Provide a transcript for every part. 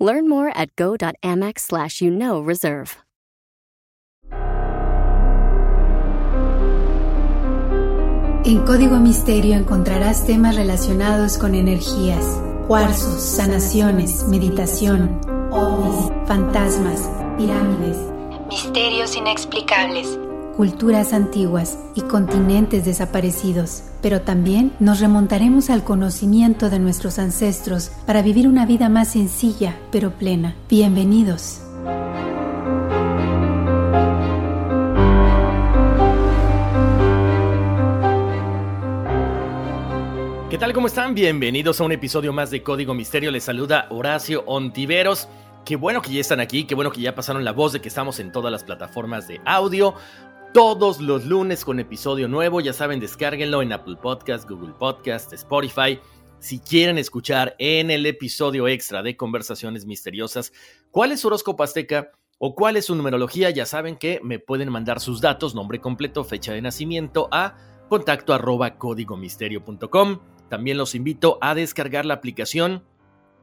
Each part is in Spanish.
Learn more at go.amex slash you know reserve. En Código Misterio encontrarás temas relacionados con energías, cuarzos, sanaciones, meditación, ovnis, fantasmas, pirámides, misterios inexplicables, culturas antiguas y continentes desaparecidos. Pero también nos remontaremos al conocimiento de nuestros ancestros para vivir una vida más sencilla pero plena. Bienvenidos. ¿Qué tal? ¿Cómo están? Bienvenidos a un episodio más de Código Misterio. Les saluda Horacio Ontiveros. Qué bueno que ya están aquí, qué bueno que ya pasaron la voz de que estamos en todas las plataformas de audio. Todos los lunes con episodio nuevo, ya saben, descárguenlo en Apple Podcast, Google Podcast, Spotify. Si quieren escuchar en el episodio extra de Conversaciones Misteriosas cuál es su horóscopo azteca o cuál es su numerología, ya saben que me pueden mandar sus datos, nombre completo, fecha de nacimiento a contacto arroba códigomisterio.com. También los invito a descargar la aplicación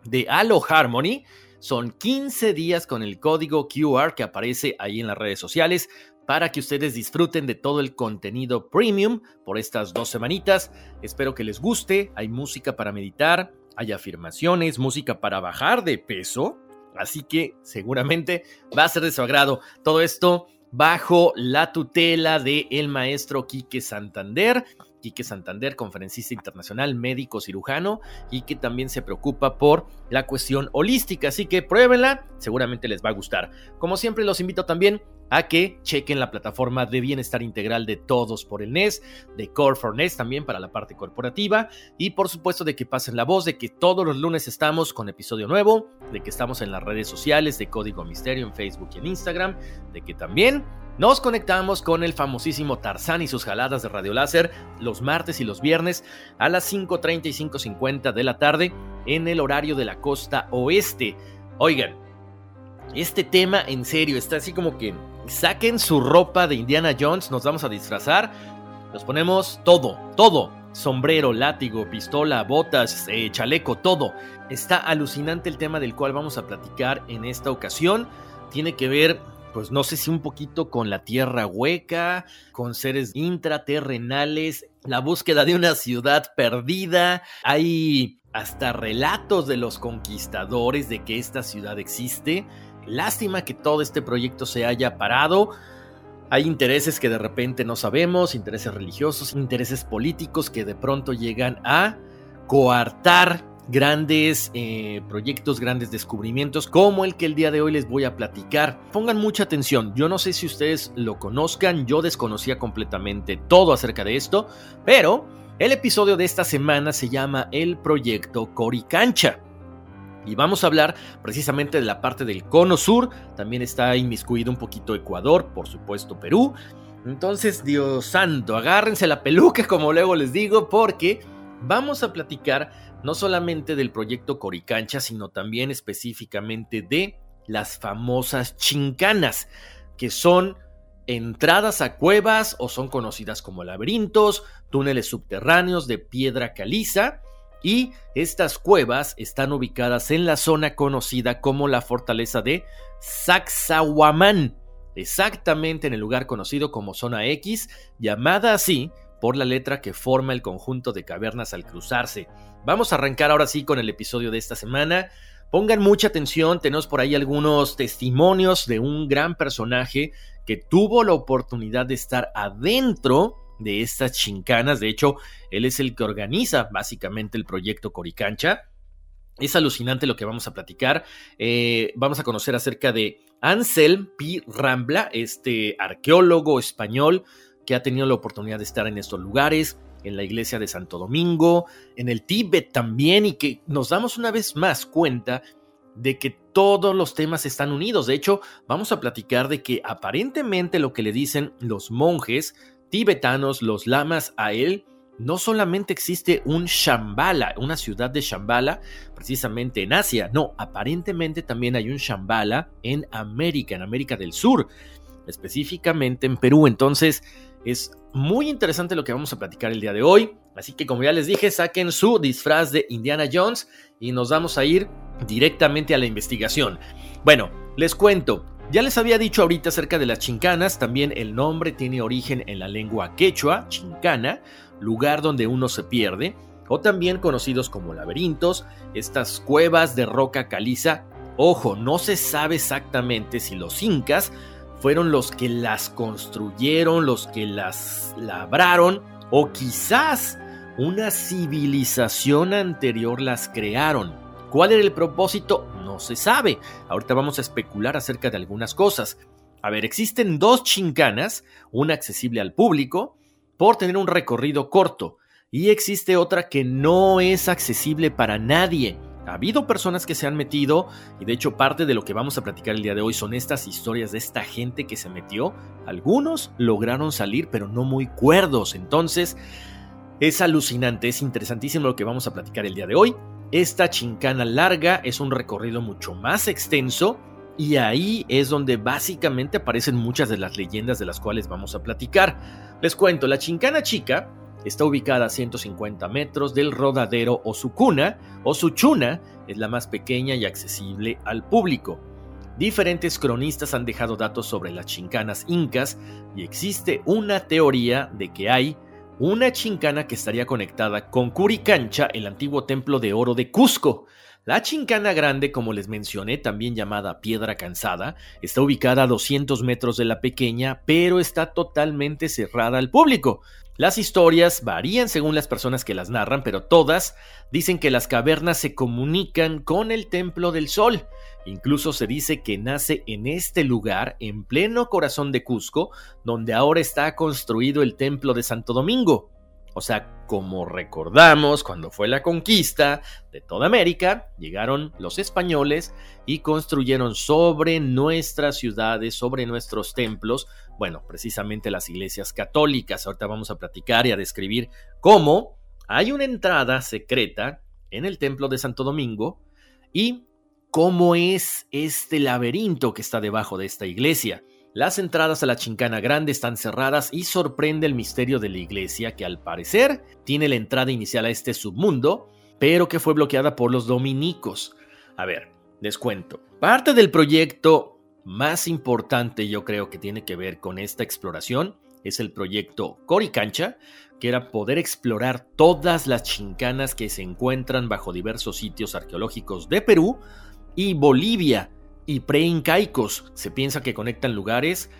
de Halo Harmony. Son 15 días con el código QR que aparece ahí en las redes sociales para que ustedes disfruten de todo el contenido premium por estas dos semanitas. Espero que les guste. Hay música para meditar, hay afirmaciones, música para bajar de peso. Así que seguramente va a ser de su agrado. Todo esto bajo la tutela del el maestro Quique Santander. Quique Santander, conferencista internacional, médico cirujano y que también se preocupa por la cuestión holística. Así que pruébenla, seguramente les va a gustar. Como siempre, los invito también a que chequen la plataforma de bienestar integral de todos por el NES, de Core for NES también para la parte corporativa y por supuesto de que pasen la voz de que todos los lunes estamos con episodio nuevo, de que estamos en las redes sociales de Código Misterio en Facebook y en Instagram, de que también nos conectamos con el famosísimo Tarzán y sus jaladas de radio láser los martes y los viernes a las 5.30 y 5.50 de la tarde en el horario de la costa oeste. Oigan, este tema en serio está así como que saquen su ropa de Indiana Jones, nos vamos a disfrazar, nos ponemos todo, todo, sombrero, látigo, pistola, botas, eh, chaleco, todo. Está alucinante el tema del cual vamos a platicar en esta ocasión. Tiene que ver, pues no sé si un poquito con la tierra hueca, con seres intraterrenales, la búsqueda de una ciudad perdida. Hay hasta relatos de los conquistadores de que esta ciudad existe. Lástima que todo este proyecto se haya parado. Hay intereses que de repente no sabemos, intereses religiosos, intereses políticos que de pronto llegan a coartar grandes eh, proyectos, grandes descubrimientos, como el que el día de hoy les voy a platicar. Pongan mucha atención, yo no sé si ustedes lo conozcan, yo desconocía completamente todo acerca de esto, pero el episodio de esta semana se llama El Proyecto Coricancha. Y vamos a hablar precisamente de la parte del cono sur. También está inmiscuido un poquito Ecuador, por supuesto Perú. Entonces, Dios santo, agárrense la peluca, como luego les digo, porque vamos a platicar no solamente del proyecto Coricancha, sino también específicamente de las famosas chincanas, que son entradas a cuevas o son conocidas como laberintos, túneles subterráneos de piedra caliza y estas cuevas están ubicadas en la zona conocida como la fortaleza de Sacsayhuamán, exactamente en el lugar conocido como zona X, llamada así por la letra que forma el conjunto de cavernas al cruzarse. Vamos a arrancar ahora sí con el episodio de esta semana. Pongan mucha atención, tenemos por ahí algunos testimonios de un gran personaje que tuvo la oportunidad de estar adentro de estas chincanas. De hecho, él es el que organiza básicamente el proyecto Coricancha. Es alucinante lo que vamos a platicar. Eh, vamos a conocer acerca de Anselm P. Rambla, este arqueólogo español que ha tenido la oportunidad de estar en estos lugares, en la iglesia de Santo Domingo, en el Tíbet también, y que nos damos una vez más cuenta de que todos los temas están unidos. De hecho, vamos a platicar de que aparentemente lo que le dicen los monjes tibetanos, los lamas a él, no solamente existe un Shambhala, una ciudad de Shambhala, precisamente en Asia, no, aparentemente también hay un Shambhala en América, en América del Sur, específicamente en Perú. Entonces, es muy interesante lo que vamos a platicar el día de hoy. Así que como ya les dije, saquen su disfraz de Indiana Jones y nos vamos a ir directamente a la investigación. Bueno, les cuento, ya les había dicho ahorita acerca de las chincanas, también el nombre tiene origen en la lengua quechua, chincana, lugar donde uno se pierde, o también conocidos como laberintos, estas cuevas de roca caliza. Ojo, no se sabe exactamente si los incas fueron los que las construyeron, los que las labraron, o quizás una civilización anterior las crearon. ¿Cuál era el propósito? No se sabe. Ahorita vamos a especular acerca de algunas cosas. A ver, existen dos chincanas, una accesible al público, por tener un recorrido corto, y existe otra que no es accesible para nadie. Ha habido personas que se han metido y de hecho parte de lo que vamos a platicar el día de hoy son estas historias de esta gente que se metió. Algunos lograron salir pero no muy cuerdos. Entonces es alucinante, es interesantísimo lo que vamos a platicar el día de hoy. Esta chincana larga es un recorrido mucho más extenso y ahí es donde básicamente aparecen muchas de las leyendas de las cuales vamos a platicar. Les cuento, la chincana chica Está ubicada a 150 metros del rodadero o su cuna, o su chuna, es la más pequeña y accesible al público. Diferentes cronistas han dejado datos sobre las chincanas incas y existe una teoría de que hay una chincana que estaría conectada con Curicancha, el antiguo templo de oro de Cusco. La chincana grande, como les mencioné, también llamada Piedra Cansada, está ubicada a 200 metros de la pequeña, pero está totalmente cerrada al público. Las historias varían según las personas que las narran, pero todas dicen que las cavernas se comunican con el Templo del Sol. Incluso se dice que nace en este lugar, en pleno corazón de Cusco, donde ahora está construido el Templo de Santo Domingo. O sea, como recordamos, cuando fue la conquista de toda América, llegaron los españoles y construyeron sobre nuestras ciudades, sobre nuestros templos, bueno, precisamente las iglesias católicas. Ahorita vamos a platicar y a describir cómo hay una entrada secreta en el templo de Santo Domingo y cómo es este laberinto que está debajo de esta iglesia. Las entradas a la Chincana Grande están cerradas y sorprende el misterio de la iglesia que al parecer tiene la entrada inicial a este submundo, pero que fue bloqueada por los dominicos. A ver, les cuento. Parte del proyecto más importante yo creo que tiene que ver con esta exploración es el proyecto Coricancha, que era poder explorar todas las chincanas que se encuentran bajo diversos sitios arqueológicos de Perú y Bolivia, y preincaicos. Se piensa que conectan lugares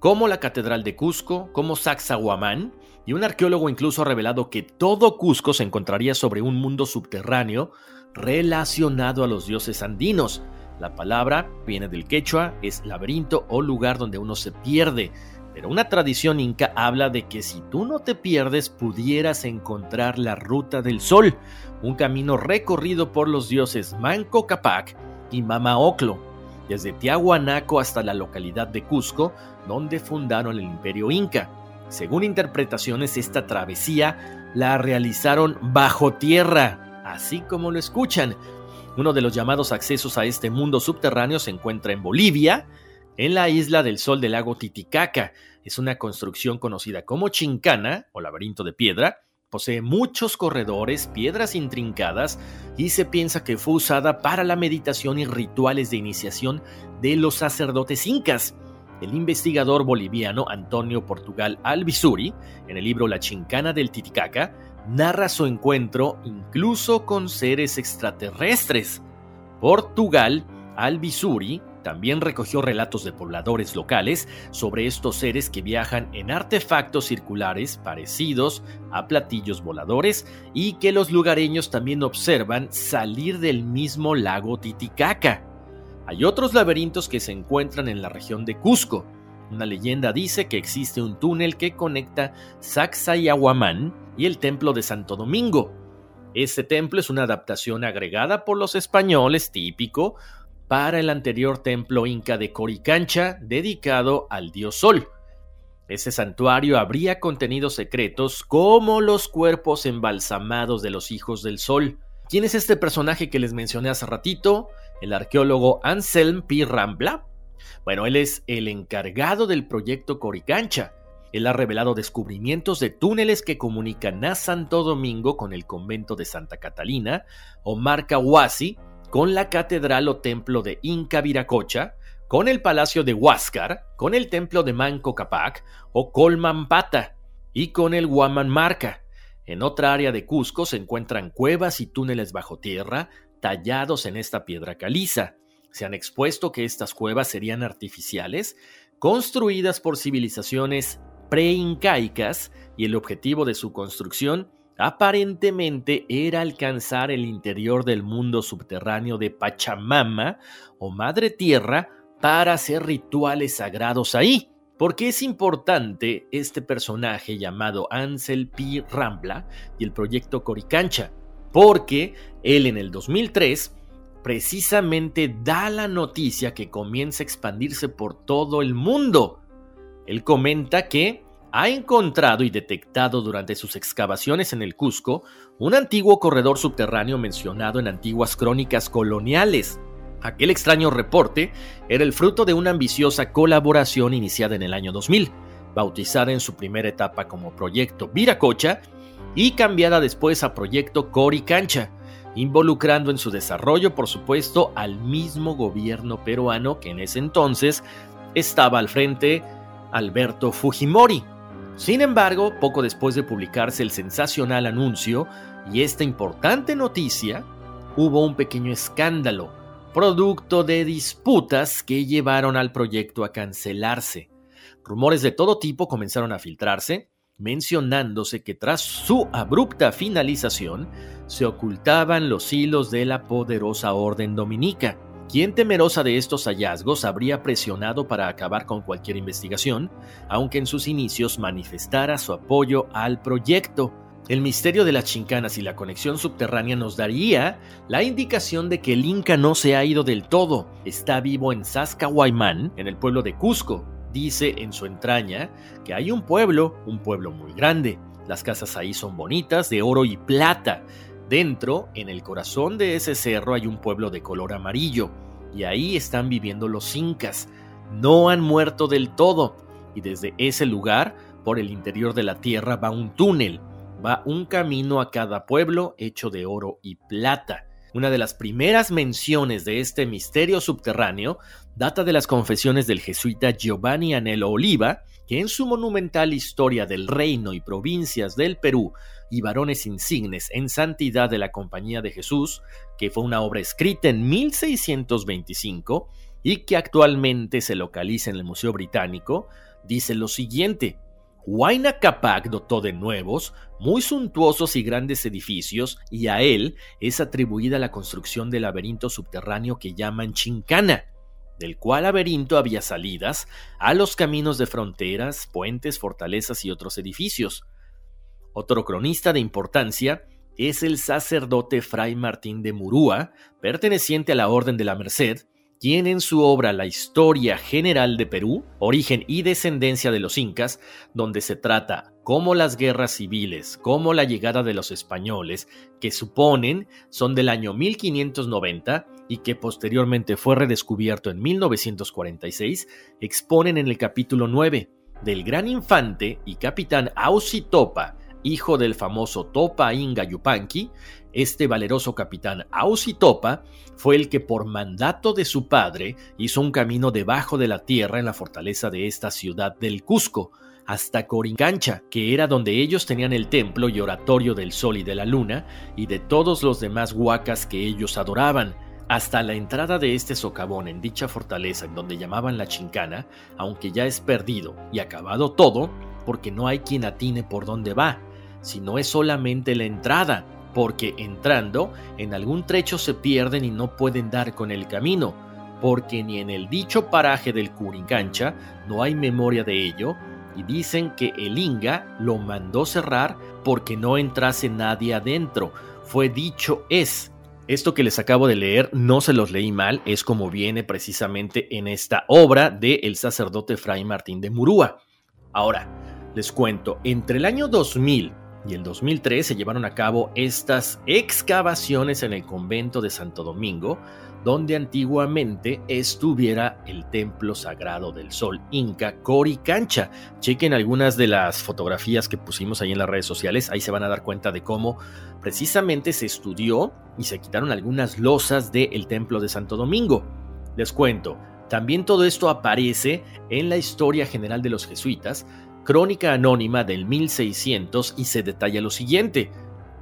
como la Catedral de Cusco, como Sacsayhuamán, y un arqueólogo incluso ha revelado que todo Cusco se encontraría sobre un mundo subterráneo relacionado a los dioses andinos. La palabra viene del quechua, es laberinto o lugar donde uno se pierde. Pero una tradición inca habla de que si tú no te pierdes pudieras encontrar la ruta del sol, un camino recorrido por los dioses Manco Capac y Mama Oclo, desde Tiahuanaco hasta la localidad de Cusco, donde fundaron el imperio inca. Según interpretaciones, esta travesía la realizaron bajo tierra, así como lo escuchan. Uno de los llamados accesos a este mundo subterráneo se encuentra en Bolivia, en la isla del Sol del lago Titicaca. Es una construcción conocida como Chincana, o laberinto de piedra, Posee muchos corredores, piedras intrincadas y se piensa que fue usada para la meditación y rituales de iniciación de los sacerdotes incas. El investigador boliviano Antonio Portugal Albizuri, en el libro La Chincana del Titicaca, narra su encuentro incluso con seres extraterrestres. Portugal Albizuri también recogió relatos de pobladores locales sobre estos seres que viajan en artefactos circulares parecidos a platillos voladores y que los lugareños también observan salir del mismo lago Titicaca. Hay otros laberintos que se encuentran en la región de Cusco. Una leyenda dice que existe un túnel que conecta Sacsayhuamán y el templo de Santo Domingo. Este templo es una adaptación agregada por los españoles típico para el anterior templo inca de Coricancha dedicado al dios Sol. Ese santuario habría contenido secretos como los cuerpos embalsamados de los hijos del Sol. ¿Quién es este personaje que les mencioné hace ratito? El arqueólogo Anselm P. Rambla. Bueno, él es el encargado del proyecto Coricancha. Él ha revelado descubrimientos de túneles que comunican a Santo Domingo con el convento de Santa Catalina o Marcahuasi con la catedral o templo de Inca Viracocha, con el palacio de Huáscar, con el templo de Manco Capac o Colmampata y con el Huaman Marca. En otra área de Cusco se encuentran cuevas y túneles bajo tierra tallados en esta piedra caliza. Se han expuesto que estas cuevas serían artificiales, construidas por civilizaciones preincaicas y el objetivo de su construcción aparentemente era alcanzar el interior del mundo subterráneo de Pachamama o Madre Tierra para hacer rituales sagrados ahí. ¿Por qué es importante este personaje llamado Ansel P. Rambla y el proyecto Coricancha? Porque él en el 2003 precisamente da la noticia que comienza a expandirse por todo el mundo. Él comenta que ha encontrado y detectado durante sus excavaciones en el Cusco un antiguo corredor subterráneo mencionado en antiguas crónicas coloniales. Aquel extraño reporte era el fruto de una ambiciosa colaboración iniciada en el año 2000, bautizada en su primera etapa como Proyecto Viracocha y cambiada después a Proyecto Coricancha, involucrando en su desarrollo, por supuesto, al mismo gobierno peruano que en ese entonces estaba al frente Alberto Fujimori. Sin embargo, poco después de publicarse el sensacional anuncio y esta importante noticia, hubo un pequeño escándalo, producto de disputas que llevaron al proyecto a cancelarse. Rumores de todo tipo comenzaron a filtrarse, mencionándose que tras su abrupta finalización se ocultaban los hilos de la poderosa orden dominica, quien temerosa de estos hallazgos habría presionado para acabar con cualquier investigación, aunque en sus inicios manifestara su apoyo al proyecto. El misterio de las chincanas y la conexión subterránea nos daría la indicación de que el Inca no se ha ido del todo, está vivo en Sascahuaymán, en el pueblo de Cusco. Dice en su entraña que hay un pueblo, un pueblo muy grande. Las casas ahí son bonitas, de oro y plata, Dentro, en el corazón de ese cerro hay un pueblo de color amarillo, y ahí están viviendo los incas. No han muerto del todo, y desde ese lugar, por el interior de la tierra, va un túnel, va un camino a cada pueblo hecho de oro y plata. Una de las primeras menciones de este misterio subterráneo data de las confesiones del jesuita Giovanni Anelo Oliva, que en su monumental Historia del Reino y Provincias del Perú y varones insignes en santidad de la Compañía de Jesús, que fue una obra escrita en 1625 y que actualmente se localiza en el Museo Británico, dice lo siguiente. Huayna Capac dotó de nuevos, muy suntuosos y grandes edificios, y a él es atribuida la construcción del laberinto subterráneo que llaman Chincana, del cual laberinto había salidas a los caminos de fronteras, puentes, fortalezas y otros edificios. Otro cronista de importancia es el sacerdote Fray Martín de Murúa, perteneciente a la Orden de la Merced, quien en su obra La Historia General de Perú, Origen y Descendencia de los Incas, donde se trata cómo las guerras civiles, como la llegada de los españoles, que suponen son del año 1590 y que posteriormente fue redescubierto en 1946, exponen en el capítulo 9 del gran infante y capitán Ausitopa, hijo del famoso Topa Inga Yupanqui, este valeroso capitán Ausitopa fue el que por mandato de su padre hizo un camino debajo de la tierra en la fortaleza de esta ciudad del Cusco, hasta Corincancha, que era donde ellos tenían el templo y oratorio del sol y de la luna, y de todos los demás huacas que ellos adoraban, hasta la entrada de este socavón en dicha fortaleza en donde llamaban la chincana, aunque ya es perdido y acabado todo, porque no hay quien atine por dónde va, si no es solamente la entrada, porque entrando en algún trecho se pierden y no pueden dar con el camino, porque ni en el dicho paraje del Curincancha no hay memoria de ello, y dicen que el Inga lo mandó cerrar porque no entrase nadie adentro. Fue dicho es, Esto que les acabo de leer no se los leí mal, es como viene precisamente en esta obra de el sacerdote Fray Martín de Murúa. Ahora, les cuento, entre el año 2000 y el 2003 se llevaron a cabo estas excavaciones en el convento de Santo Domingo, donde antiguamente estuviera el templo sagrado del sol inca Coricancha. Chequen algunas de las fotografías que pusimos ahí en las redes sociales, ahí se van a dar cuenta de cómo precisamente se estudió y se quitaron algunas losas del templo de Santo Domingo. Les cuento, también todo esto aparece en la historia general de los jesuitas, crónica anónima del 1600 y se detalla lo siguiente,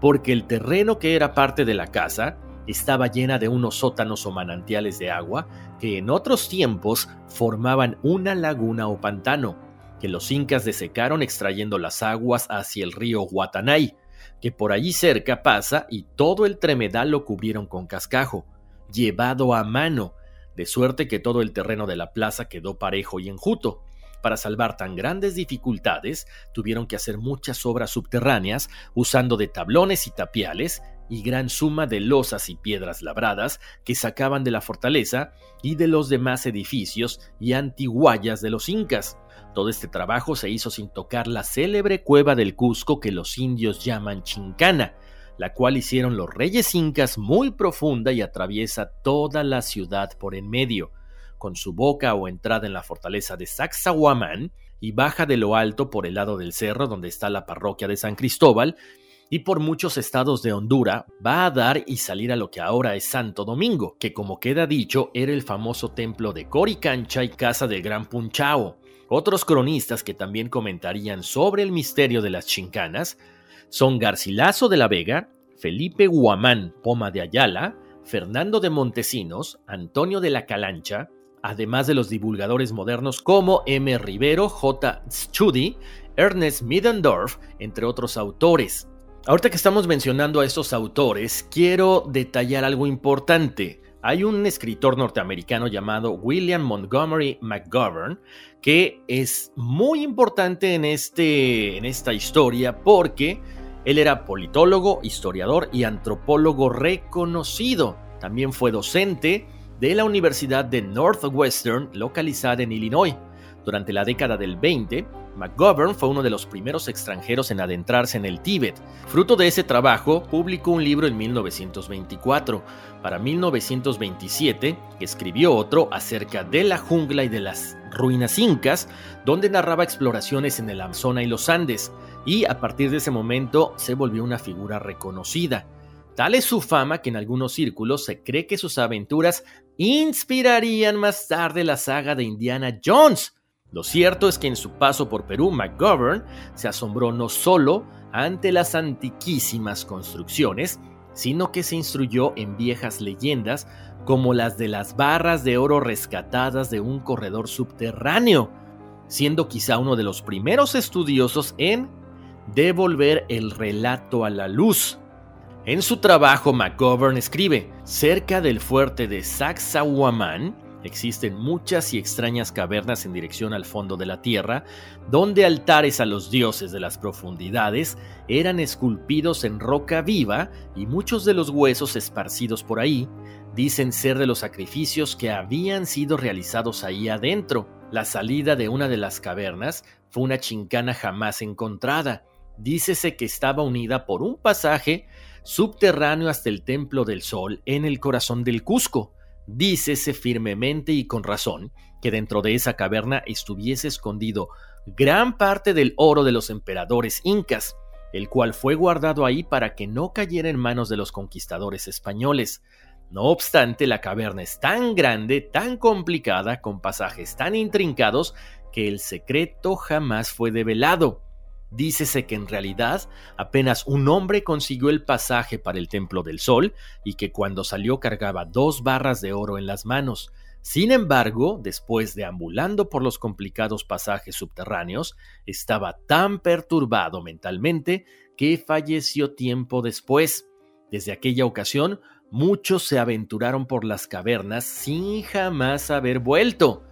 porque el terreno que era parte de la casa estaba llena de unos sótanos o manantiales de agua que en otros tiempos formaban una laguna o pantano, que los incas desecaron extrayendo las aguas hacia el río Guatanay, que por allí cerca pasa y todo el tremedal lo cubrieron con cascajo, llevado a mano, de suerte que todo el terreno de la plaza quedó parejo y enjuto. Para salvar tan grandes dificultades, tuvieron que hacer muchas obras subterráneas, usando de tablones y tapiales, y gran suma de losas y piedras labradas que sacaban de la fortaleza y de los demás edificios y antiguallas de los incas. Todo este trabajo se hizo sin tocar la célebre cueva del Cusco que los indios llaman Chincana, la cual hicieron los reyes incas muy profunda y atraviesa toda la ciudad por en medio, con su boca o entrada en la fortaleza de Sacsayhuamán y baja de lo alto por el lado del cerro donde está la parroquia de San Cristóbal y por muchos estados de Honduras va a dar y salir a lo que ahora es Santo Domingo, que como queda dicho era el famoso templo de Coricancha y casa del Gran Punchao. Otros cronistas que también comentarían sobre el misterio de las chincanas son Garcilaso de la Vega, Felipe Guamán Poma de Ayala, Fernando de Montesinos, Antonio de la Calancha, además de los divulgadores modernos como M. Rivero, J. Studi, Ernest Middendorf, entre otros autores. Ahorita que estamos mencionando a estos autores, quiero detallar algo importante. Hay un escritor norteamericano llamado William Montgomery McGovern que es muy importante en, este, en esta historia porque él era politólogo, historiador y antropólogo reconocido. También fue docente de la Universidad de Northwestern, localizada en Illinois. Durante la década del 20, McGovern fue uno de los primeros extranjeros en adentrarse en el Tíbet. Fruto de ese trabajo, publicó un libro en 1924. Para 1927, escribió otro acerca de la jungla y de las ruinas incas, donde narraba exploraciones en el Amazonas y los Andes, y a partir de ese momento se volvió una figura reconocida. Tal es su fama que en algunos círculos se cree que sus aventuras inspirarían más tarde la saga de Indiana Jones, lo cierto es que en su paso por Perú, McGovern se asombró no solo ante las antiquísimas construcciones, sino que se instruyó en viejas leyendas como las de las barras de oro rescatadas de un corredor subterráneo, siendo quizá uno de los primeros estudiosos en devolver el relato a la luz. En su trabajo, McGovern escribe, cerca del fuerte de Sacsayhuamán, Existen muchas y extrañas cavernas en dirección al fondo de la tierra, donde altares a los dioses de las profundidades eran esculpidos en roca viva y muchos de los huesos esparcidos por ahí dicen ser de los sacrificios que habían sido realizados ahí adentro. La salida de una de las cavernas fue una chincana jamás encontrada. Dícese que estaba unida por un pasaje subterráneo hasta el Templo del Sol en el corazón del Cusco. Dícese firmemente y con razón que dentro de esa caverna estuviese escondido gran parte del oro de los emperadores incas, el cual fue guardado ahí para que no cayera en manos de los conquistadores españoles. No obstante, la caverna es tan grande, tan complicada, con pasajes tan intrincados, que el secreto jamás fue develado. Dícese que en realidad apenas un hombre consiguió el pasaje para el Templo del Sol y que cuando salió cargaba dos barras de oro en las manos. Sin embargo, después de ambulando por los complicados pasajes subterráneos, estaba tan perturbado mentalmente que falleció tiempo después. Desde aquella ocasión, muchos se aventuraron por las cavernas sin jamás haber vuelto.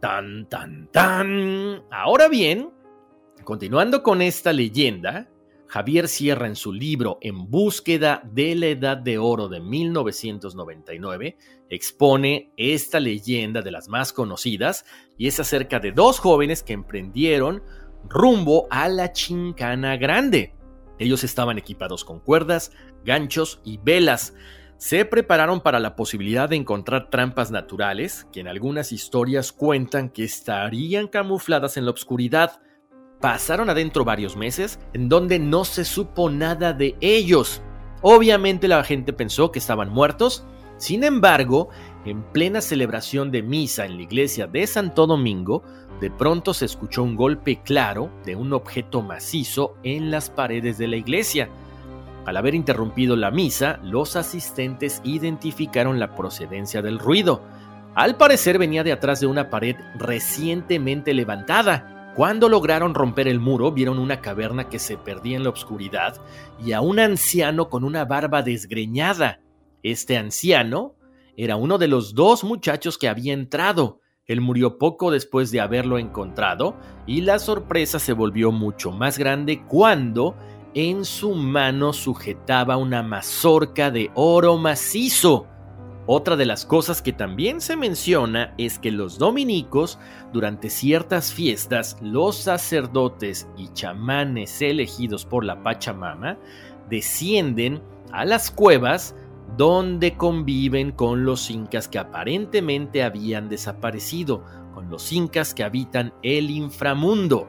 Tan, tan, tan. Ahora bien, Continuando con esta leyenda, Javier Sierra en su libro En búsqueda de la Edad de Oro de 1999 expone esta leyenda de las más conocidas y es acerca de dos jóvenes que emprendieron rumbo a la Chincana Grande. Ellos estaban equipados con cuerdas, ganchos y velas. Se prepararon para la posibilidad de encontrar trampas naturales que en algunas historias cuentan que estarían camufladas en la oscuridad Pasaron adentro varios meses en donde no se supo nada de ellos. Obviamente la gente pensó que estaban muertos. Sin embargo, en plena celebración de misa en la iglesia de Santo Domingo, de pronto se escuchó un golpe claro de un objeto macizo en las paredes de la iglesia. Al haber interrumpido la misa, los asistentes identificaron la procedencia del ruido. Al parecer venía de atrás de una pared recientemente levantada. Cuando lograron romper el muro, vieron una caverna que se perdía en la oscuridad y a un anciano con una barba desgreñada. Este anciano era uno de los dos muchachos que había entrado. Él murió poco después de haberlo encontrado y la sorpresa se volvió mucho más grande cuando en su mano sujetaba una mazorca de oro macizo. Otra de las cosas que también se menciona es que los dominicos, durante ciertas fiestas, los sacerdotes y chamanes elegidos por la Pachamama descienden a las cuevas donde conviven con los incas que aparentemente habían desaparecido, con los incas que habitan el inframundo.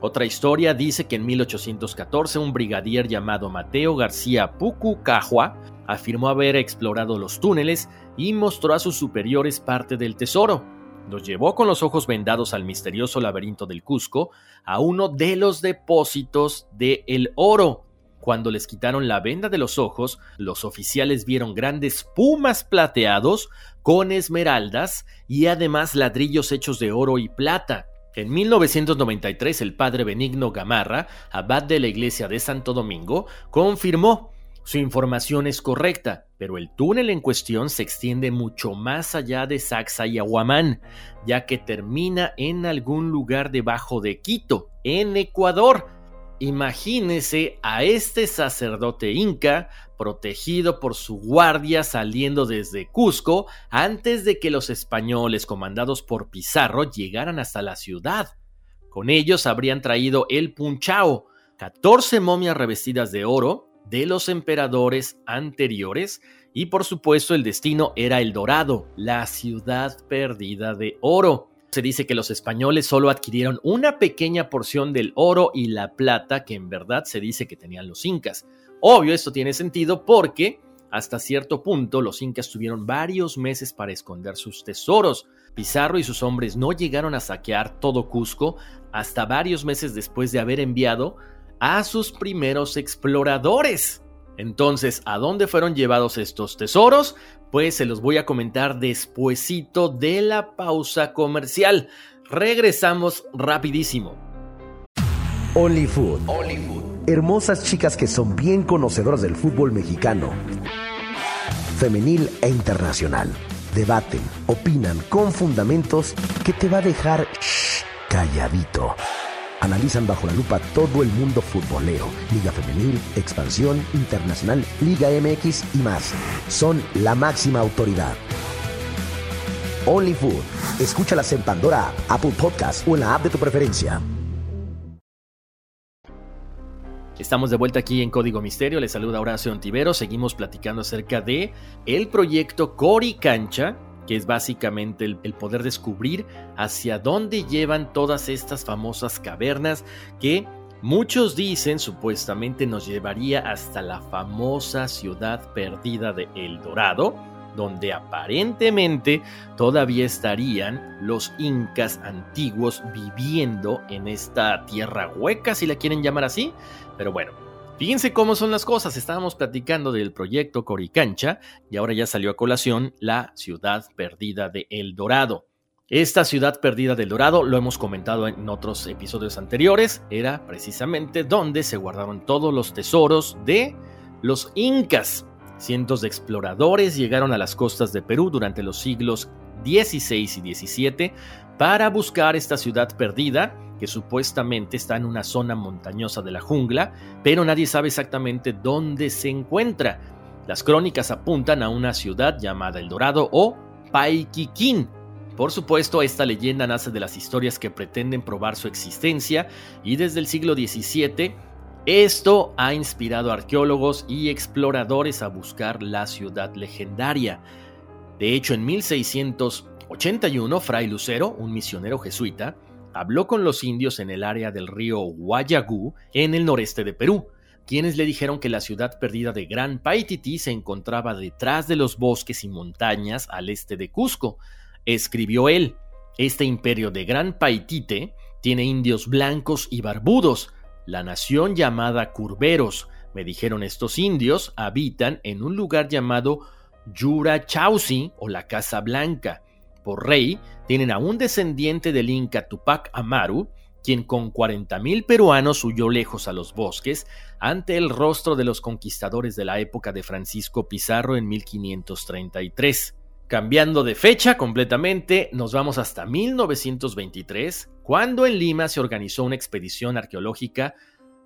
Otra historia dice que en 1814 un brigadier llamado Mateo García Pucucajua afirmó haber explorado los túneles y mostró a sus superiores parte del tesoro. Los llevó con los ojos vendados al misterioso laberinto del Cusco, a uno de los depósitos de el oro. Cuando les quitaron la venda de los ojos, los oficiales vieron grandes pumas plateados con esmeraldas y además ladrillos hechos de oro y plata. En 1993 el padre Benigno Gamarra, abad de la iglesia de Santo Domingo, confirmó su información es correcta, pero el túnel en cuestión se extiende mucho más allá de Saxa y Aguamán, ya que termina en algún lugar debajo de Quito, en Ecuador. Imagínese a este sacerdote inca protegido por su guardia saliendo desde Cusco antes de que los españoles comandados por Pizarro llegaran hasta la ciudad. Con ellos habrían traído el punchao, 14 momias revestidas de oro, de los emperadores anteriores y por supuesto el destino era el Dorado, la ciudad perdida de oro. Se dice que los españoles solo adquirieron una pequeña porción del oro y la plata que en verdad se dice que tenían los incas. Obvio, esto tiene sentido porque hasta cierto punto los incas tuvieron varios meses para esconder sus tesoros. Pizarro y sus hombres no llegaron a saquear todo Cusco hasta varios meses después de haber enviado a sus primeros exploradores. Entonces, ¿a dónde fueron llevados estos tesoros? Pues se los voy a comentar despuesito de la pausa comercial. Regresamos rapidísimo. Only Food. Only Food. Hermosas chicas que son bien conocedoras del fútbol mexicano. Femenil e internacional. Debaten, opinan con fundamentos que te va a dejar calladito analizan bajo la lupa todo el mundo futbolero, Liga Femenil, Expansión, Internacional, Liga MX y más. Son la máxima autoridad. Only Food. Escúchalas en Pandora, Apple Podcast o en la app de tu preferencia. Estamos de vuelta aquí en Código Misterio. Les saluda Horacio Antivero. Seguimos platicando acerca de el proyecto Cori Cancha, que es básicamente el, poder descubrir hacia dónde llevan todas estas famosas cavernas que muchos dicen supuestamente nos llevaría hasta la famosa ciudad perdida de El Dorado, donde aparentemente todavía estarían los incas antiguos viviendo en esta tierra hueca, si la quieren llamar así. Pero bueno, Fíjense cómo son las cosas. Estábamos platicando del proyecto Coricancha y ahora ya salió a colación la ciudad perdida de El Dorado. Esta ciudad perdida del Dorado, lo hemos comentado en otros episodios anteriores, era precisamente donde se guardaron todos los tesoros de los incas. Cientos de exploradores llegaron a las costas de Perú durante los siglos XVI y XVII para buscar esta ciudad perdida que supuestamente está en una zona montañosa de la jungla, pero nadie sabe exactamente dónde se encuentra. Las crónicas apuntan a una ciudad llamada El Dorado o Paiquiquín. Por supuesto, esta leyenda nace de las historias que pretenden probar su existencia y desde el siglo XVII esto ha inspirado a arqueólogos y exploradores a buscar la ciudad legendaria. De hecho, en 1681, Fray Lucero, un misionero jesuita, habló con los indios en el área del río Guayagú, en el noreste de Perú, quienes le dijeron que la ciudad perdida de Gran Paititi se encontraba detrás de los bosques y montañas al este de Cusco. Escribió él, este imperio de Gran Paitite tiene indios blancos y barbudos, la nación llamada Curveros, me dijeron estos indios, habitan en un lugar llamado Yurachausi o la Casa Blanca. Por rey, tienen a un descendiente del Inca Tupac Amaru, quien con 40.000 peruanos huyó lejos a los bosques ante el rostro de los conquistadores de la época de Francisco Pizarro en 1533. Cambiando de fecha completamente, nos vamos hasta 1923, cuando en Lima se organizó una expedición arqueológica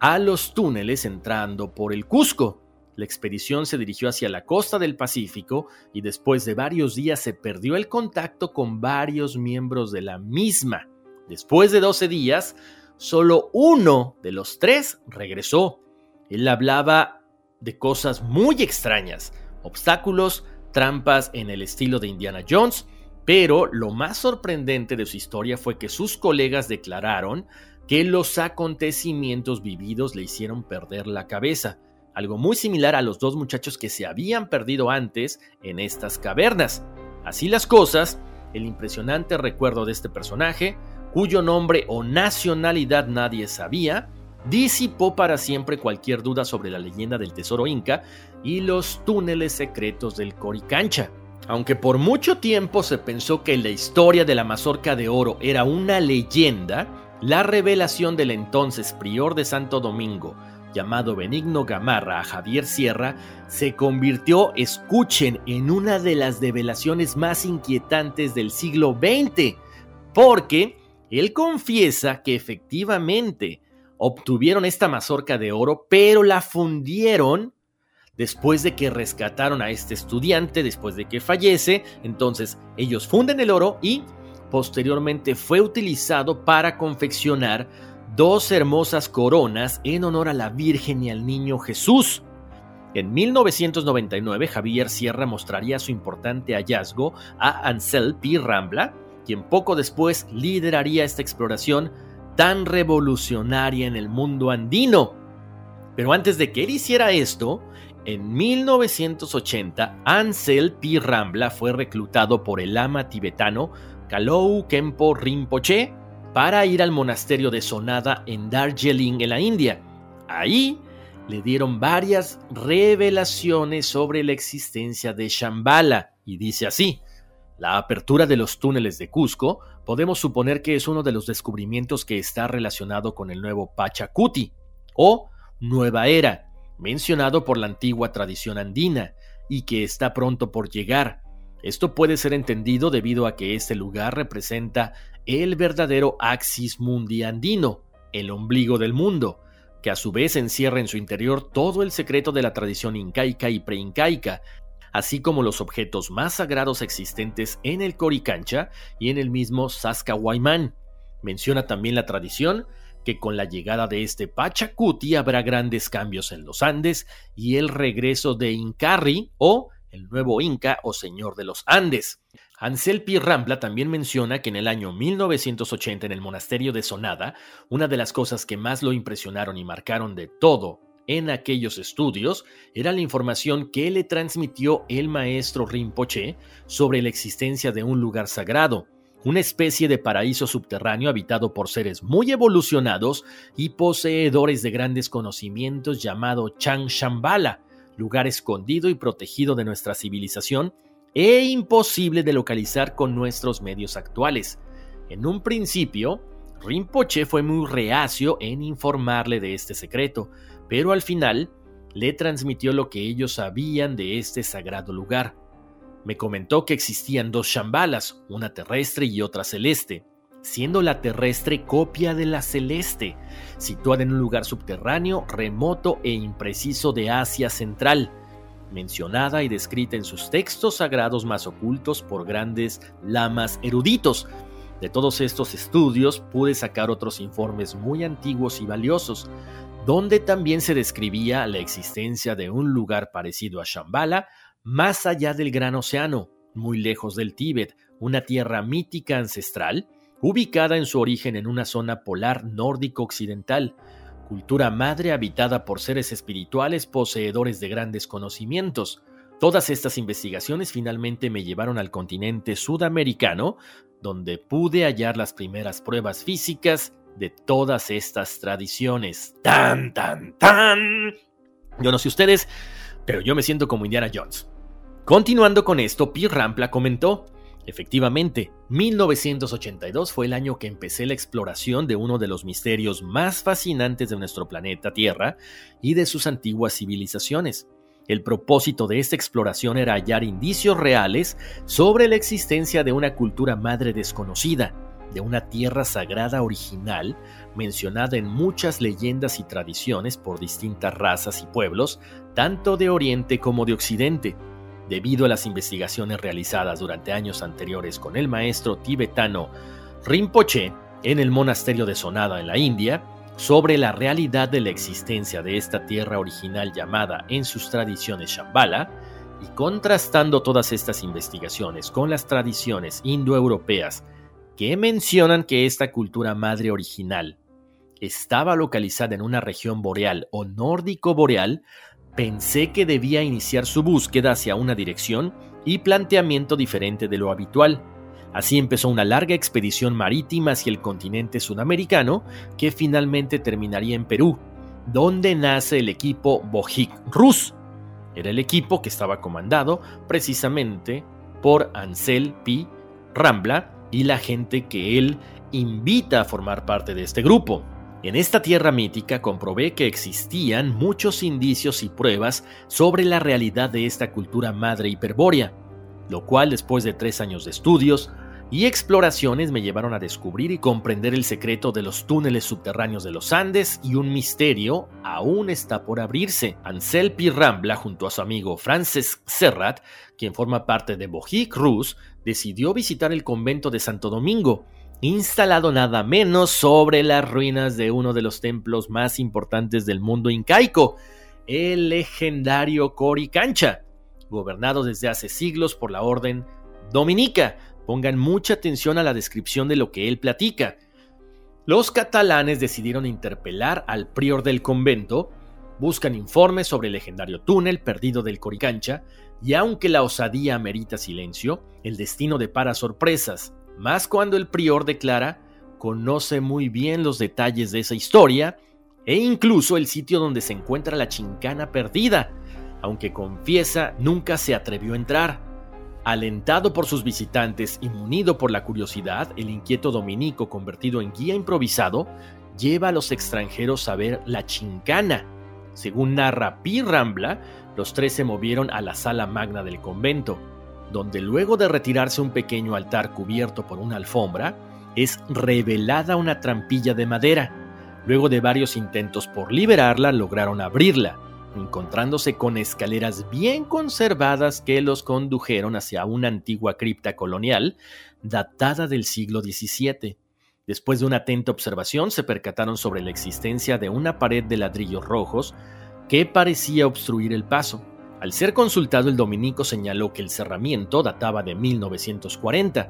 a los túneles entrando por el Cusco. La expedición se dirigió hacia la costa del Pacífico y después de varios días se perdió el contacto con varios miembros de la misma. Después de 12 días, solo uno de los tres regresó. Él hablaba de cosas muy extrañas, obstáculos, trampas en el estilo de Indiana Jones, pero lo más sorprendente de su historia fue que sus colegas declararon que los acontecimientos vividos le hicieron perder la cabeza, algo muy similar a los dos muchachos que se habían perdido antes en estas cavernas. Así las cosas, el impresionante recuerdo de este personaje, cuyo nombre o nacionalidad nadie sabía, disipó para siempre cualquier duda sobre la leyenda del tesoro inca y los túneles secretos del Coricancha. Aunque por mucho tiempo se pensó que la historia de la mazorca de oro era una leyenda, la revelación del entonces prior de Santo Domingo, llamado Benigno Gamarra a Javier Sierra, se convirtió, escuchen, en una de las revelaciones más inquietantes del siglo XX, porque él confiesa que efectivamente obtuvieron esta mazorca de oro, pero la fundieron después de que rescataron a este estudiante, después de que fallece. Entonces ellos funden el oro y posteriormente fue utilizado para confeccionar dos hermosas coronas en honor a la Virgen y al Niño Jesús. En 1999, Javier Sierra mostraría su importante hallazgo a Ansel P. Rambla, quien poco después lideraría esta exploración tan revolucionaria en el mundo andino. Pero antes de que él hiciera esto, en 1980 Ansel P. Rambla fue reclutado por el lama tibetano Kalou Kempo Rinpoche para ir al monasterio de Sonada en Darjeeling, en la India. Ahí le dieron varias revelaciones sobre la existencia de Shambhala, y dice así, la apertura de los túneles de Cusco podemos suponer que es uno de los descubrimientos que está relacionado con el nuevo Pachacuti o Nueva Era, mencionado por la antigua tradición andina y que está pronto por llegar. Esto puede ser entendido debido a que este lugar representa el verdadero Axis Mundi andino, el ombligo del mundo, que a su vez encierra en su interior todo el secreto de la tradición incaica y preincaica, así como los objetos más sagrados existentes en el Coricancha y en el mismo Saskahuaymán. Menciona también la tradición que con la llegada de este Pachacuti habrá grandes cambios en los Andes y el regreso de Incarri o el nuevo Inca o Señor de los Andes. Ansel P. Rambla también menciona que en el año 1980 en el monasterio de Sonada, una de las cosas que más lo impresionaron y marcaron de todo en aquellos estudios era la información que le transmitió el maestro Rinpoche sobre la existencia de un lugar sagrado, una especie de paraíso subterráneo habitado por seres muy evolucionados y poseedores de grandes conocimientos llamado Chang Shambhala, lugar escondido y protegido de nuestra civilización e imposible de localizar con nuestros medios actuales. En un principio, Rinpoche fue muy reacio en informarle de este secreto, pero al final le transmitió lo que ellos sabían de este sagrado lugar. Me comentó que existían dos Shambalas, una terrestre y otra celeste. siendo la terrestre copia de la celeste, situada en un lugar subterráneo, remoto e impreciso de Asia Central, mencionada y descrita en sus textos sagrados más ocultos por grandes lamas eruditos. De todos estos estudios pude sacar otros informes muy antiguos y valiosos, donde también se describía la existencia de un lugar parecido a Shambhala, más allá del Gran Océano, muy lejos del Tíbet, una tierra mítica ancestral, ubicada en su origen en una zona polar nórdico occidental, cultura madre habitada por seres espirituales poseedores de grandes conocimientos. Todas estas investigaciones finalmente me llevaron al continente sudamericano, donde pude hallar las primeras pruebas físicas de todas estas tradiciones. ¡Tan, tan, tan! Yo no sé ustedes, pero yo me siento como Indiana Jones. Continuando con esto, Pierre Rampla comentó, Efectivamente, 1982 fue el año que empecé la exploración de uno de los misterios más fascinantes de nuestro planeta Tierra y de sus antiguas civilizaciones. El propósito de esta exploración era hallar indicios reales sobre la existencia de una cultura madre desconocida, de una tierra sagrada original, mencionada en muchas leyendas y tradiciones por distintas razas y pueblos, tanto de Oriente como de Occidente. Debido a las investigaciones realizadas durante años anteriores con el maestro tibetano Rinpoche en el monasterio de Sonada en la India, sobre la realidad de la existencia de esta tierra original llamada en sus tradiciones Shambhala, y contrastando todas estas investigaciones con las tradiciones indoeuropeas que mencionan que esta cultura madre original estaba localizada en una región boreal o nórdico boreal, pensé que debía iniciar su búsqueda hacia una dirección y planteamiento diferente de lo habitual. Así empezó una larga expedición marítima hacia el continente sudamericano que finalmente terminaría en Perú, donde nace el equipo Bojic Rus. Era el equipo que estaba comandado precisamente por Ansel Pi Rambla y la gente que él invita a formar parte de este grupo. En esta tierra mítica comprobé que existían muchos indicios y pruebas sobre la realidad de esta cultura madre hiperbórea, lo cual después de tres años de estudios y exploraciones me llevaron a descubrir y comprender el secreto de los túneles subterráneos de los Andes y un misterio aún está por abrirse. Ansel Pirrambla junto a su amigo Frances Serrat, quien forma parte de Bojic Rus, decidió visitar el convento de Santo Domingo, instalado nada menos sobre las ruinas de uno de los templos más importantes del mundo incaico, el legendario Coricancha, gobernado desde hace siglos por la orden dominica. Pongan mucha atención a la descripción de lo que él platica. Los catalanes decidieron interpelar al prior del convento, buscan informes sobre el legendario túnel perdido del Coricancha, y aunque la osadía amerita silencio, el destino depara sorpresas, más cuando el prior declara conoce muy bien los detalles de esa historia e incluso el sitio donde se encuentra la chincana perdida, aunque confiesa nunca se atrevió a entrar. Alentado por sus visitantes y munido por la curiosidad, el inquieto dominico, convertido en guía improvisado, lleva a los extranjeros a ver la chincana. Según narra Pi Rambla, los tres se movieron a la sala magna del convento, donde luego de retirarse un pequeño altar cubierto por una alfombra, es revelada una trampilla de madera. Luego de varios intentos por liberarla, lograron abrirla, encontrándose con escaleras bien conservadas que los condujeron hacia una antigua cripta colonial datada del siglo XVII. Después de una atenta observación, se percataron sobre la existencia de una pared de ladrillos rojos que parecía obstruir el paso. Al ser consultado, el dominico señaló que el cerramiento databa de 1940.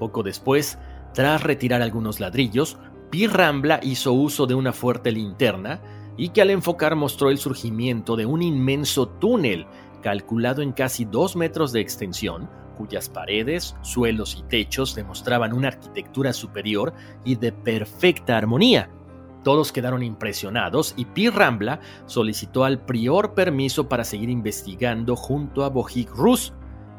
Poco después, tras retirar algunos ladrillos, Rambla hizo uso de una fuerte linterna y que al enfocar mostró el surgimiento de un inmenso túnel calculado en casi dos metros de extensión, cuyas paredes, suelos y techos demostraban una arquitectura superior y de perfecta armonía. Todos quedaron impresionados y Pi Rambla solicitó al prior permiso para seguir investigando junto a Bojic Rus,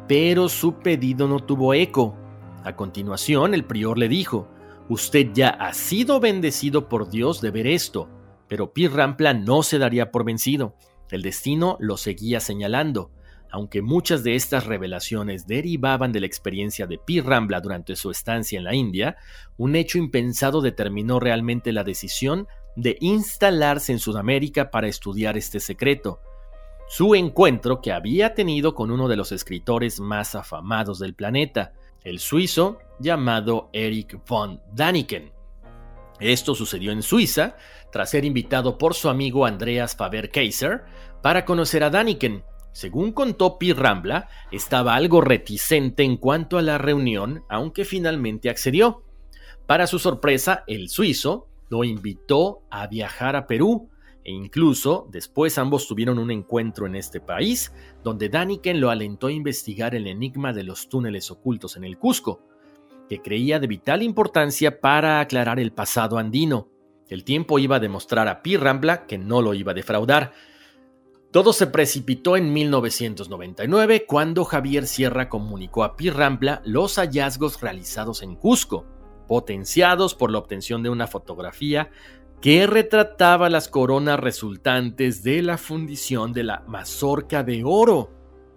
pero su pedido no tuvo eco. A continuación, el prior le dijo: Usted ya ha sido bendecido por Dios de ver esto. Pero Pi Rambla no se daría por vencido. El destino lo seguía señalando. Aunque muchas de estas revelaciones derivaban de la experiencia de Pi Rambla durante su estancia en la India, un hecho impensado determinó realmente la decisión de instalarse en Sudamérica para estudiar este secreto. Su encuentro que había tenido con uno de los escritores más afamados del planeta, el suizo llamado Erich von Daniken. Esto sucedió en Suiza tras ser invitado por su amigo Andreas Faber-Kaiser para conocer a Daniken. Según contó Pi Rambla, estaba algo reticente en cuanto a la reunión, aunque finalmente accedió. Para su sorpresa, el suizo lo invitó a viajar a Perú e incluso después ambos tuvieron un encuentro en este país, donde Daniken lo alentó a investigar el enigma de los túneles ocultos en el Cusco, que creía de vital importancia para aclarar el pasado andino. El tiempo iba a demostrar a Pi Rambla que no lo iba a defraudar. Todo se precipitó en 1999 cuando Javier Sierra comunicó a Pi Rambla los hallazgos realizados en Cusco, potenciados por la obtención de una fotografía que retrataba las coronas resultantes de la fundición de la mazorca de oro.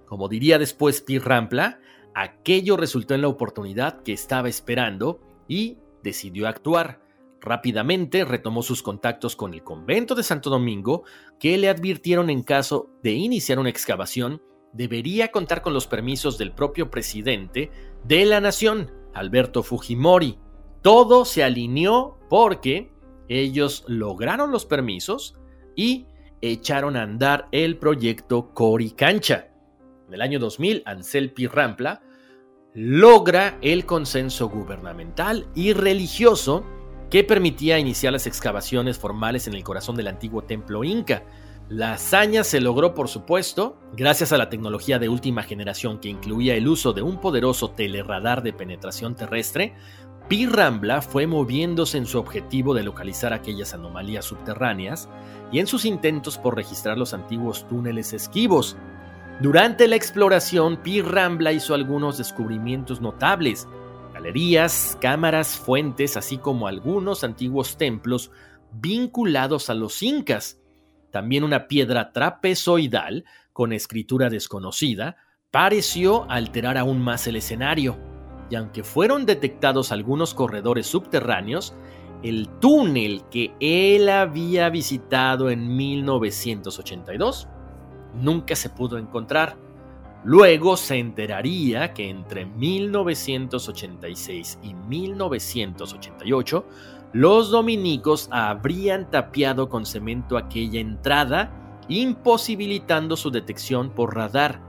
Como diría después Pi Rampla, aquello resultó en la oportunidad que estaba esperando y decidió actuar. Rápidamente retomó sus contactos con el convento de Santo Domingo, que le advirtieron en caso de iniciar una excavación, debería contar con los permisos del propio presidente de la nación, Alberto Fujimori. Todo se alineó porque ellos lograron los permisos y echaron a andar el proyecto Coricancha. En el año 2000, Ansel Rampla logra el consenso gubernamental y religioso que permitía iniciar las excavaciones formales en el corazón del antiguo templo inca. La hazaña se logró, por supuesto, gracias a la tecnología de última generación que incluía el uso de un poderoso teleradar de penetración terrestre Pi Rambla fue moviéndose en su objetivo de localizar aquellas anomalías subterráneas y en sus intentos por registrar los antiguos túneles esquivos. Durante la exploración, Pi Rambla hizo algunos descubrimientos notables, cámaras, fuentes, así como algunos antiguos templos vinculados a los incas. También una piedra trapezoidal con escritura desconocida pareció alterar aún más el escenario y aunque fueron detectados algunos corredores subterráneos, el túnel que él había visitado en 1982 nunca se pudo encontrar. Luego se enteraría que entre 1986 y 1988 los dominicos habrían tapiado con cemento aquella entrada, imposibilitando su detección por radar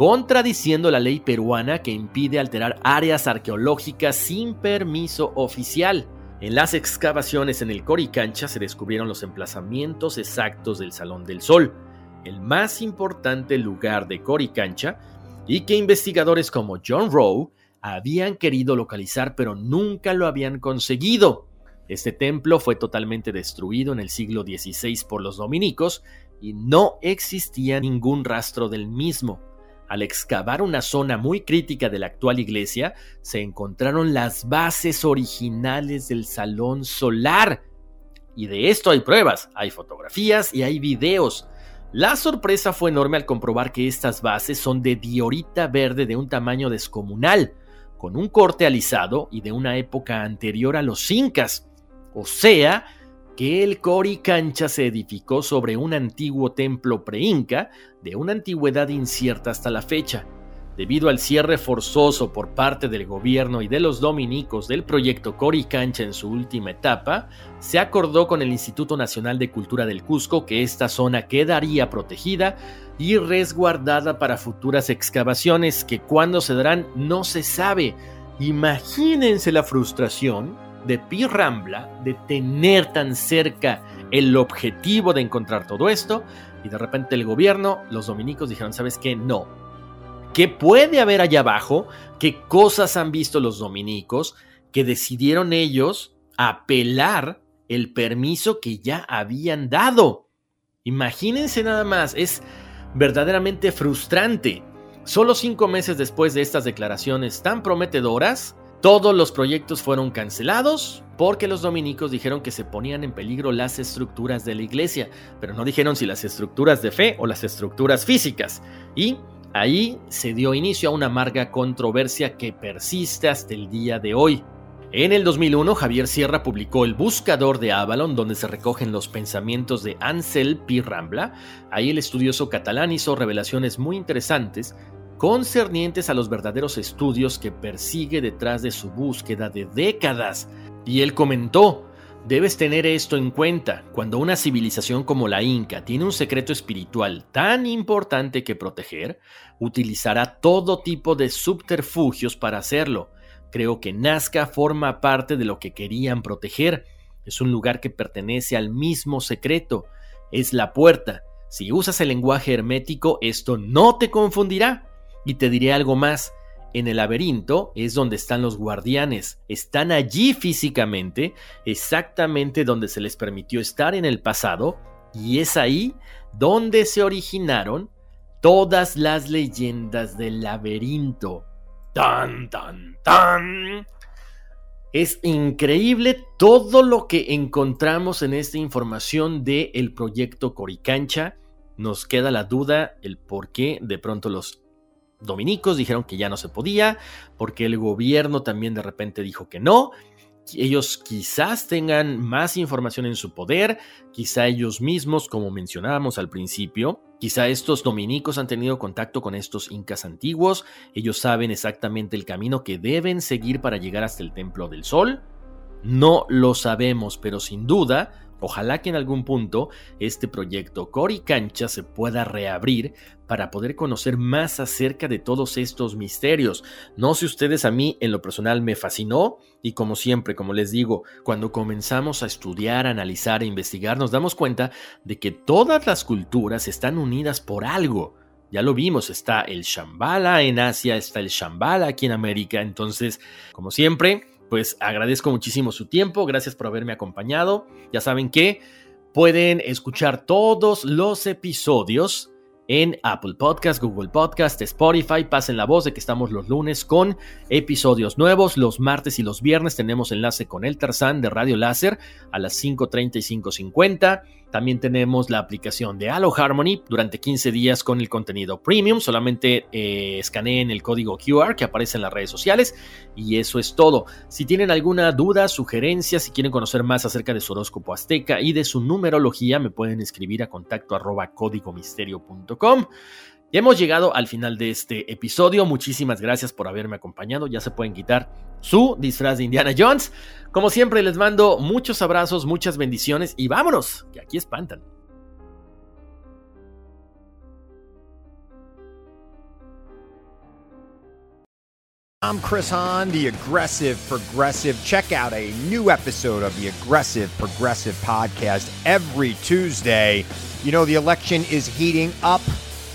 contradiciendo la ley peruana que impide alterar áreas arqueológicas sin permiso oficial. En las excavaciones en el Coricancha se descubrieron los emplazamientos exactos del Salón del Sol, el más importante lugar de Coricancha, y que investigadores como John Rowe habían querido localizar pero nunca lo habían conseguido. Este templo fue totalmente destruido en el siglo XVI por los dominicos y no existía ningún rastro del mismo. Al excavar una zona muy crítica de la actual iglesia, se encontraron las bases originales del salón solar. Y de esto hay pruebas, hay fotografías y hay videos. La sorpresa fue enorme al comprobar que estas bases son de diorita verde de un tamaño descomunal, con un corte alisado y de una época anterior a los incas. O sea, que el Coricancha se edificó sobre un antiguo templo pre-inca de una antigüedad incierta hasta la fecha. Debido al cierre forzoso por parte del gobierno y de los dominicos del proyecto Coricancha en su última etapa, se acordó con el Instituto Nacional de Cultura del Cusco que esta zona quedaría protegida y resguardada para futuras excavaciones que cuando se darán no se sabe. Imagínense la frustración de Pi Rambla de tener tan cerca el objetivo de encontrar todo esto y de repente el gobierno, los dominicos dijeron, ¿sabes qué? No. ¿Qué puede haber allá abajo? ¿Qué cosas han visto los dominicos que decidieron ellos apelar el permiso que ya habían dado? Imagínense nada más, es verdaderamente frustrante. Solo cinco meses después de estas declaraciones tan prometedoras, todos los proyectos fueron cancelados porque los dominicos dijeron que se ponían en peligro las estructuras de la iglesia, pero no dijeron si las estructuras de fe o las estructuras físicas. Y Ahí se dio inicio a una amarga controversia que persiste hasta el día de hoy. En el 2001, Javier Sierra publicó El Buscador de Avalon, donde se recogen los pensamientos de Ansel P. Rambla. Ahí el estudioso catalán hizo revelaciones muy interesantes concernientes a los verdaderos estudios que persigue detrás de su búsqueda de décadas. Y él comentó, Debes tener esto en cuenta. Cuando una civilización como la Inca tiene un secreto espiritual tan importante que proteger, utilizará todo tipo de subterfugios para hacerlo. Creo que Nazca forma parte de lo que querían proteger. Es un lugar que pertenece al mismo secreto. Es la puerta. Si usas el lenguaje hermético, esto no te confundirá. Y te diré algo más en el laberinto es donde están los guardianes. Están allí físicamente, exactamente donde se les permitió estar en el pasado, y es ahí donde se originaron todas las leyendas del laberinto. ¡Tan, tan, tan! Es increíble todo lo que encontramos en esta información del el proyecto Coricancha. Nos queda la duda el por qué de pronto los dominicos dijeron que ya no se podía, porque el gobierno también de repente dijo que no. Ellos quizás tengan más información en su poder, quizá ellos mismos, como mencionábamos al principio, quizá estos dominicos han tenido contacto con estos incas antiguos, ellos saben exactamente el camino que deben seguir para llegar hasta el Templo del Sol. No lo sabemos, pero sin duda Ojalá que en algún punto este proyecto Cori Cancha se pueda reabrir para poder conocer más acerca de todos estos misterios. No sé ustedes, a mí en lo personal me fascinó y como siempre, como les digo, cuando comenzamos a estudiar, analizar e investigar, nos damos cuenta de que todas las culturas están unidas por algo. Ya lo vimos, está el Shambhala en Asia, está el Shambhala aquí en América. Entonces, como siempre, pues agradezco muchísimo su tiempo, gracias por haberme acompañado. Ya saben que pueden escuchar todos los episodios en Apple Podcast, Google Podcast, Spotify. Pasen la voz de que estamos los lunes con episodios nuevos. Los martes y los viernes tenemos enlace con el Tarzán de Radio Láser a las 5.30 y 5.50. También tenemos la aplicación de Halo Harmony durante 15 días con el contenido premium. Solamente eh, escaneen el código QR que aparece en las redes sociales y eso es todo. Si tienen alguna duda, sugerencia, si quieren conocer más acerca de su horóscopo azteca y de su numerología, me pueden escribir a contacto arroba códigomisterio.com. Ya hemos llegado al final de este episodio. Muchísimas gracias por haberme acompañado. Ya se pueden quitar su disfraz de Indiana Jones. Como siempre, les mando muchos abrazos, muchas bendiciones y vámonos, que aquí espantan. I'm Chris Hahn, the Aggressive Progressive. Check out a new episode of the Aggressive Progressive podcast every Tuesday. You know, the election is heating up